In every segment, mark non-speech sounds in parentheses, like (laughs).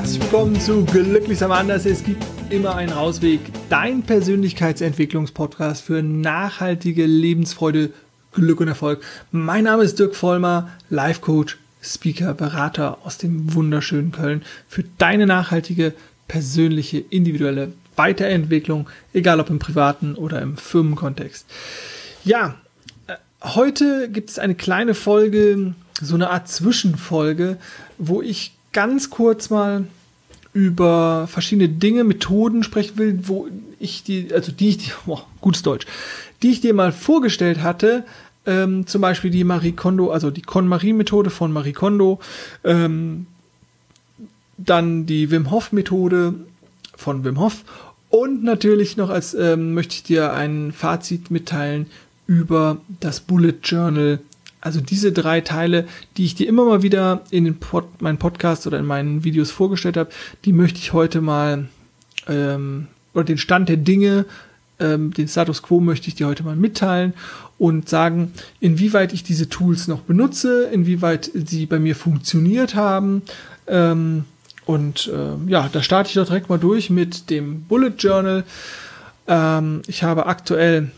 Herzlich willkommen zu Glücklich am Anders. Es gibt immer einen Ausweg. Dein Persönlichkeitsentwicklungspodcast für nachhaltige Lebensfreude, Glück und Erfolg. Mein Name ist Dirk Vollmer, Life Coach, Speaker, Berater aus dem wunderschönen Köln für deine nachhaltige, persönliche, individuelle Weiterentwicklung, egal ob im privaten oder im Firmenkontext. Ja, äh, heute gibt es eine kleine Folge, so eine Art Zwischenfolge, wo ich ganz kurz mal über verschiedene Dinge, Methoden sprechen will, wo ich die, also die ich, (laughs) boah, gutes Deutsch, die ich dir mal vorgestellt hatte, ähm, zum Beispiel die Marie Kondo, also die KonMari-Methode von Marie Kondo, ähm, dann die Wim Hof-Methode von Wim Hof und natürlich noch als ähm, möchte ich dir ein Fazit mitteilen über das Bullet Journal also diese drei Teile, die ich dir immer mal wieder in Pod, meinen Podcast oder in meinen Videos vorgestellt habe, die möchte ich heute mal ähm, oder den Stand der Dinge, ähm, den Status Quo möchte ich dir heute mal mitteilen und sagen, inwieweit ich diese Tools noch benutze, inwieweit sie bei mir funktioniert haben. Ähm, und äh, ja, da starte ich doch direkt mal durch mit dem Bullet Journal. Ähm, ich habe aktuell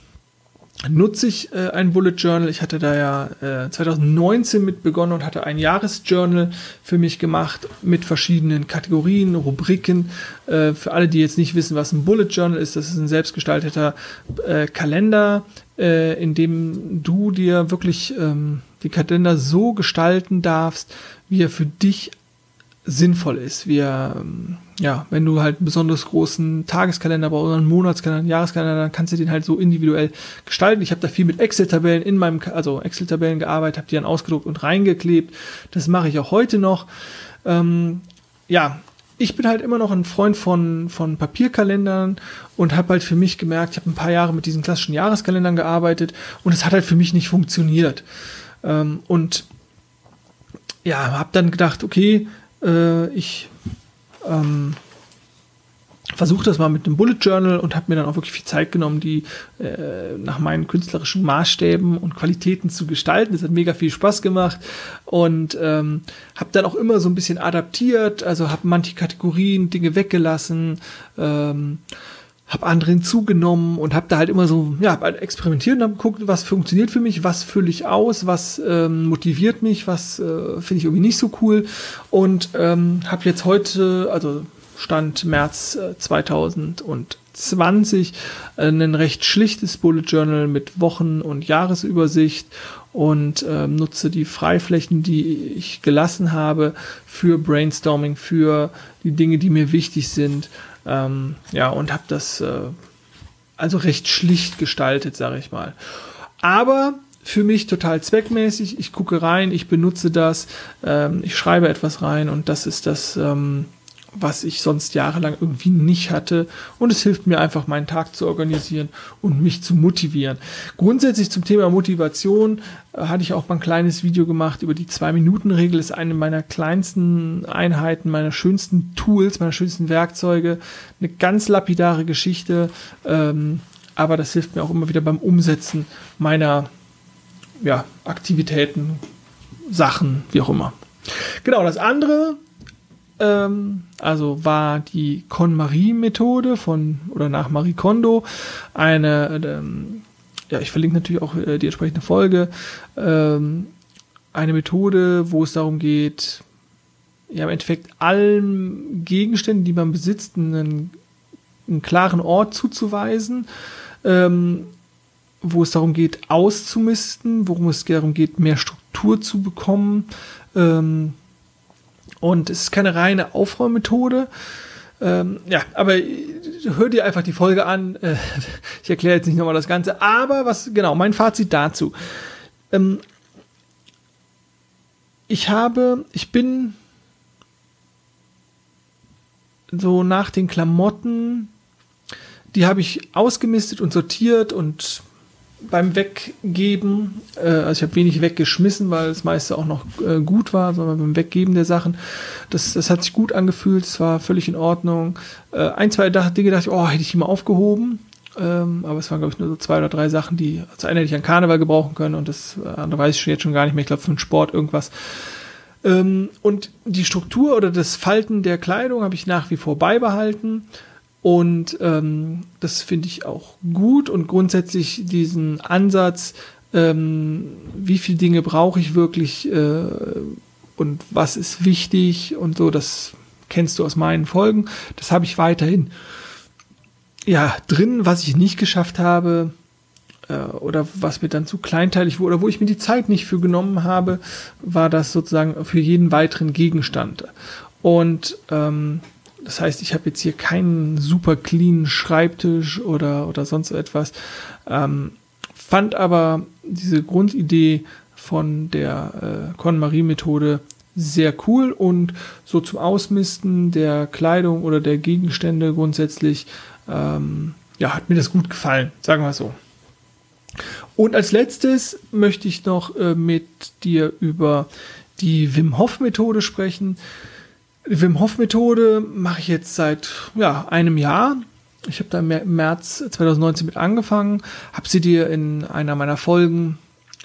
nutze ich äh, ein Bullet Journal. Ich hatte da ja äh, 2019 mit begonnen und hatte ein Jahresjournal für mich gemacht mit verschiedenen Kategorien, Rubriken. Äh, für alle, die jetzt nicht wissen, was ein Bullet Journal ist, das ist ein selbstgestalteter äh, Kalender, äh, in dem du dir wirklich ähm, die Kalender so gestalten darfst, wie er für dich sinnvoll ist. Wir, ähm, ja, wenn du halt einen besonders großen Tageskalender brauchst oder einen Monatskalender, einen Jahreskalender, dann kannst du den halt so individuell gestalten. Ich habe da viel mit Excel-Tabellen in meinem, also Excel-Tabellen gearbeitet, habe die dann ausgedruckt und reingeklebt. Das mache ich auch heute noch. Ähm, ja, ich bin halt immer noch ein Freund von, von Papierkalendern und habe halt für mich gemerkt, ich habe ein paar Jahre mit diesen klassischen Jahreskalendern gearbeitet und es hat halt für mich nicht funktioniert. Ähm, und ja, habe dann gedacht, okay, äh, ich ähm, versuche das mal mit einem Bullet Journal und habe mir dann auch wirklich viel Zeit genommen, die äh, nach meinen künstlerischen Maßstäben und Qualitäten zu gestalten. Das hat mega viel Spaß gemacht und ähm, habe dann auch immer so ein bisschen adaptiert, also habe manche Kategorien, Dinge weggelassen. Ähm, habe andere hinzugenommen und habe da halt immer so, ja, halt experimentiert und habe geguckt, was funktioniert für mich, was fülle ich aus, was ähm, motiviert mich, was äh, finde ich irgendwie nicht so cool. Und ähm, habe jetzt heute, also Stand März äh, 2020, äh, ein recht schlichtes Bullet Journal mit Wochen- und Jahresübersicht und ähm, nutze die Freiflächen, die ich gelassen habe, für Brainstorming, für die Dinge, die mir wichtig sind ähm, ja, und habe das äh, also recht schlicht gestaltet, sage ich mal. Aber für mich total zweckmäßig. Ich gucke rein, ich benutze das, ähm, ich schreibe etwas rein und das ist das, ähm, was ich sonst jahrelang irgendwie nicht hatte. Und es hilft mir einfach, meinen Tag zu organisieren und mich zu motivieren. Grundsätzlich zum Thema Motivation äh, hatte ich auch mal ein kleines Video gemacht über die Zwei-Minuten-Regel. Ist eine meiner kleinsten Einheiten, meiner schönsten Tools, meiner schönsten Werkzeuge. Eine ganz lapidare Geschichte. Ähm, aber das hilft mir auch immer wieder beim Umsetzen meiner ja, Aktivitäten, Sachen, wie auch immer. Genau, das andere ähm, also war die KonMari-Methode von oder nach Marie Kondo eine, ähm, ja, ich verlinke natürlich auch äh, die entsprechende Folge, ähm, eine Methode, wo es darum geht, ja, im Endeffekt allen Gegenständen, die man besitzt, einen, einen klaren Ort zuzuweisen, ähm, wo es darum geht, auszumisten, worum es darum geht, mehr Struktur zu bekommen, ähm, und es ist keine reine Aufräummethode. Ähm, ja, aber hör dir einfach die Folge an. Äh, (laughs) ich erkläre jetzt nicht nochmal das Ganze. Aber was, genau, mein Fazit dazu. Ähm, ich habe, ich bin so nach den Klamotten, die habe ich ausgemistet und sortiert und beim Weggeben, äh, also ich habe wenig weggeschmissen, weil das meiste auch noch äh, gut war, sondern beim Weggeben der Sachen, das, das hat sich gut angefühlt, es war völlig in Ordnung. Äh, ein, zwei Dinge dachte ich, oh, hätte ich die mal aufgehoben. Ähm, aber es waren, glaube ich, nur so zwei oder drei Sachen, die, also eine hätte ich an Karneval gebrauchen können und das andere weiß ich jetzt schon gar nicht mehr, ich glaube für den Sport irgendwas. Ähm, und die Struktur oder das Falten der Kleidung habe ich nach wie vor beibehalten. Und ähm, das finde ich auch gut und grundsätzlich diesen Ansatz, ähm, wie viele Dinge brauche ich wirklich äh, und was ist wichtig und so, das kennst du aus meinen Folgen. Das habe ich weiterhin. Ja, drin, was ich nicht geschafft habe, äh, oder was mir dann zu kleinteilig wurde, oder wo ich mir die Zeit nicht für genommen habe, war das sozusagen für jeden weiteren Gegenstand. Und ähm, das heißt, ich habe jetzt hier keinen super clean Schreibtisch oder, oder sonst etwas. Ähm, fand aber diese Grundidee von der äh, KonMari-Methode sehr cool und so zum Ausmisten der Kleidung oder der Gegenstände grundsätzlich, ähm, ja, hat mir das gut gefallen, sagen wir so. Und als letztes möchte ich noch äh, mit dir über die Wim Hof Methode sprechen. Die Wim Hof Methode mache ich jetzt seit ja, einem Jahr. Ich habe da im März 2019 mit angefangen, habe sie dir in einer meiner Folgen,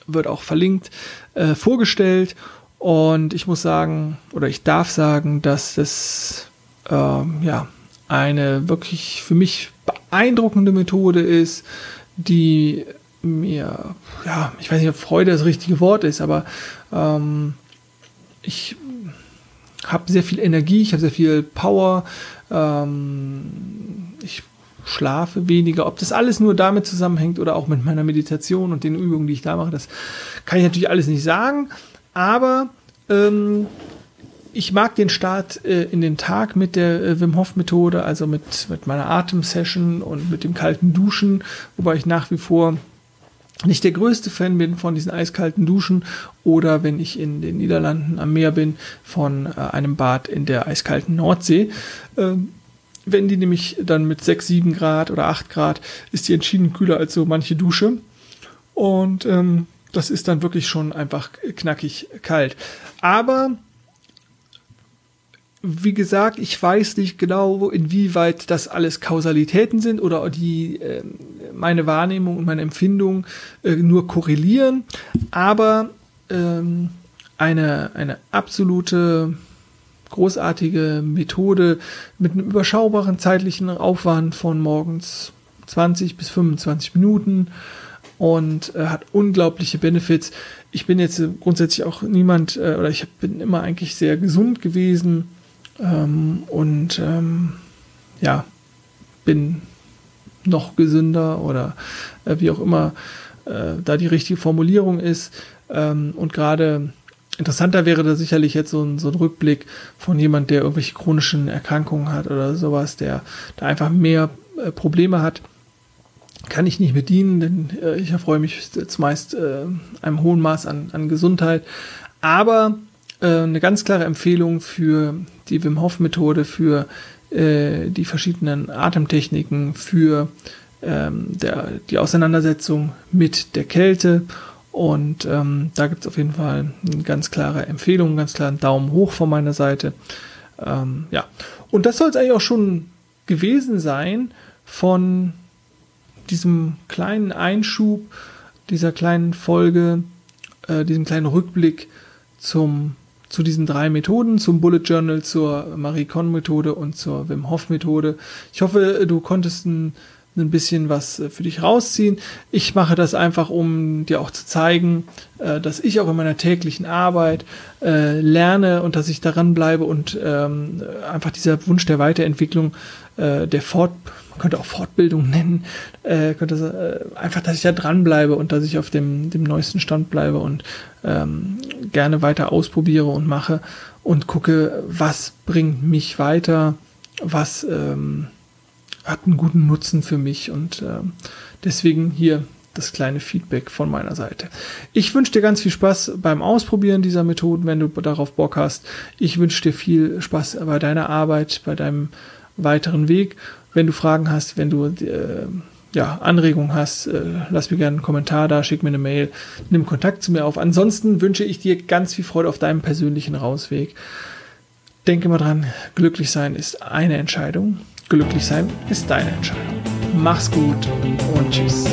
wird auch verlinkt, äh, vorgestellt und ich muss sagen, oder ich darf sagen, dass es ähm, ja eine wirklich für mich beeindruckende Methode ist, die mir, ja, ich weiß nicht, ob Freude das richtige Wort ist, aber ähm, ich habe sehr viel Energie, ich habe sehr viel Power, ähm, ich schlafe weniger. Ob das alles nur damit zusammenhängt oder auch mit meiner Meditation und den Übungen, die ich da mache, das kann ich natürlich alles nicht sagen. Aber ähm, ich mag den Start äh, in den Tag mit der äh, Wim Hof Methode, also mit, mit meiner Atemsession und mit dem kalten Duschen, wobei ich nach wie vor nicht der größte Fan bin von diesen eiskalten Duschen oder wenn ich in den Niederlanden am Meer bin, von äh, einem Bad in der eiskalten Nordsee. Ähm, wenn die nämlich dann mit 6, 7 Grad oder 8 Grad ist die entschieden kühler als so manche Dusche. Und ähm, das ist dann wirklich schon einfach knackig kalt. Aber wie gesagt, ich weiß nicht genau, inwieweit das alles Kausalitäten sind oder die äh, meine Wahrnehmung und meine Empfindung äh, nur korrelieren. Aber ähm, eine, eine absolute großartige Methode mit einem überschaubaren zeitlichen Aufwand von morgens 20 bis 25 Minuten und äh, hat unglaubliche Benefits. Ich bin jetzt grundsätzlich auch niemand, äh, oder ich bin immer eigentlich sehr gesund gewesen ähm, und ähm, ja, bin noch gesünder oder äh, wie auch immer äh, da die richtige Formulierung ist. Ähm, und gerade interessanter wäre da sicherlich jetzt so ein, so ein Rückblick von jemand, der irgendwelche chronischen Erkrankungen hat oder sowas, der da einfach mehr äh, Probleme hat kann ich nicht mehr dienen, denn äh, ich erfreue mich zumeist äh, einem hohen Maß an, an Gesundheit. Aber äh, eine ganz klare Empfehlung für die Wim Hof Methode, für äh, die verschiedenen Atemtechniken, für ähm, der, die Auseinandersetzung mit der Kälte. Und ähm, da gibt es auf jeden Fall eine ganz klare Empfehlung, einen ganz klaren Daumen hoch von meiner Seite. Ähm, ja, und das soll es eigentlich auch schon gewesen sein von diesem kleinen Einschub, dieser kleinen Folge, äh, diesem kleinen Rückblick zum, zu diesen drei Methoden, zum Bullet Journal, zur Marie Con Methode und zur Wim Hof Methode. Ich hoffe, du konntest ein, ein bisschen was äh, für dich rausziehen. Ich mache das einfach, um dir auch zu zeigen, äh, dass ich auch in meiner täglichen Arbeit äh, lerne und dass ich daran bleibe und ähm, einfach dieser Wunsch der Weiterentwicklung, der Fort man könnte auch Fortbildung (laughs) nennen, könnte einfach, dass ich da dranbleibe und dass ich auf dem, dem neuesten Stand bleibe und ähm, gerne weiter ausprobiere und mache und gucke, was bringt mich weiter, was ähm, hat einen guten Nutzen für mich und ähm, deswegen hier das kleine Feedback von meiner Seite. Ich wünsche dir ganz viel Spaß beim Ausprobieren dieser Methoden, wenn du darauf Bock hast. Ich wünsche dir viel Spaß bei deiner Arbeit, bei deinem weiteren Weg wenn du Fragen hast, wenn du äh, ja, Anregungen hast, äh, lass mir gerne einen Kommentar da, schick mir eine Mail, nimm Kontakt zu mir auf. Ansonsten wünsche ich dir ganz viel Freude auf deinem persönlichen Rausweg. Denke mal dran, glücklich sein ist eine Entscheidung, Glücklich sein ist deine Entscheidung. Mach's gut und tschüss.